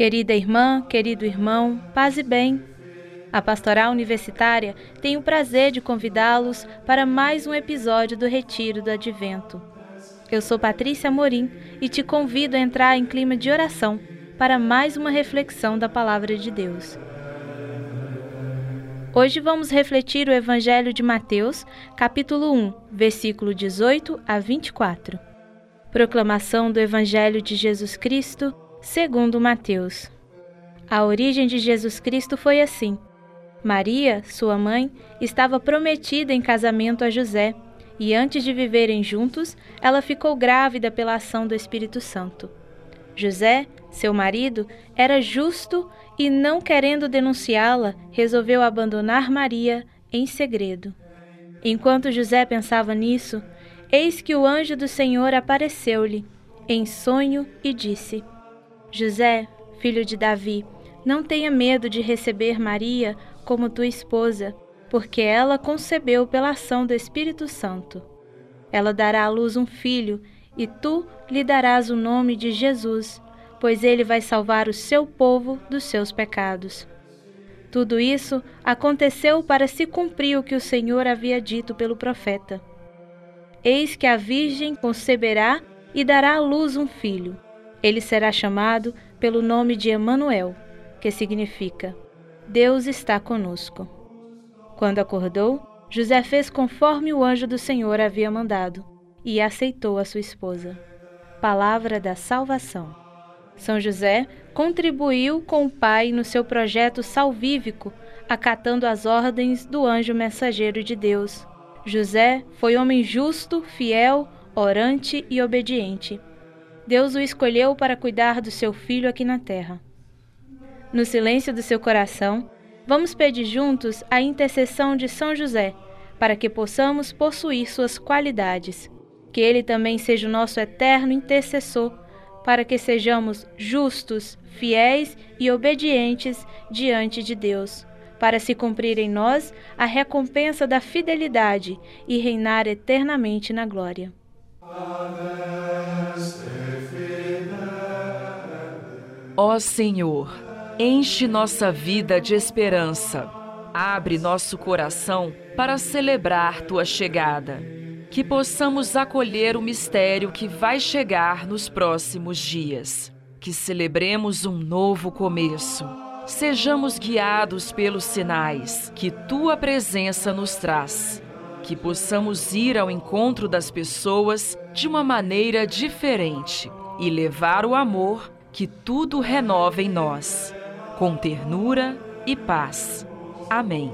Querida irmã, querido irmão, paz e bem. A Pastoral Universitária tem o prazer de convidá-los para mais um episódio do Retiro do Advento. Eu sou Patrícia Morim e te convido a entrar em clima de oração para mais uma reflexão da Palavra de Deus. Hoje vamos refletir o Evangelho de Mateus, capítulo 1, versículo 18 a 24. Proclamação do Evangelho de Jesus Cristo, segundo Mateus. A origem de Jesus Cristo foi assim: Maria, sua mãe, estava prometida em casamento a José, e antes de viverem juntos, ela ficou grávida pela ação do Espírito Santo. José, seu marido, era justo e, não querendo denunciá-la, resolveu abandonar Maria em segredo. Enquanto José pensava nisso, Eis que o anjo do Senhor apareceu-lhe em sonho e disse: José, filho de Davi, não tenha medo de receber Maria como tua esposa, porque ela concebeu pela ação do Espírito Santo. Ela dará à luz um filho, e tu lhe darás o nome de Jesus, pois ele vai salvar o seu povo dos seus pecados. Tudo isso aconteceu para se cumprir o que o Senhor havia dito pelo profeta. Eis que a Virgem conceberá e dará à luz um filho. Ele será chamado pelo nome de Emanuel, que significa Deus está conosco. Quando acordou, José fez conforme o anjo do Senhor havia mandado e aceitou a sua esposa. Palavra da salvação. São José contribuiu com o pai no seu projeto salvífico, acatando as ordens do anjo mensageiro de Deus José foi homem justo, fiel, orante e obediente. Deus o escolheu para cuidar do seu filho aqui na terra. No silêncio do seu coração, vamos pedir juntos a intercessão de São José, para que possamos possuir suas qualidades. Que ele também seja o nosso eterno intercessor, para que sejamos justos, fiéis e obedientes diante de Deus para se cumprir em nós a recompensa da fidelidade e reinar eternamente na glória. Ó Senhor, enche nossa vida de esperança. Abre nosso coração para celebrar tua chegada. Que possamos acolher o mistério que vai chegar nos próximos dias. Que celebremos um novo começo sejamos guiados pelos sinais que tua presença nos traz. Que possamos ir ao encontro das pessoas de uma maneira diferente e levar o amor que tudo renova em nós, com ternura e paz. Amém.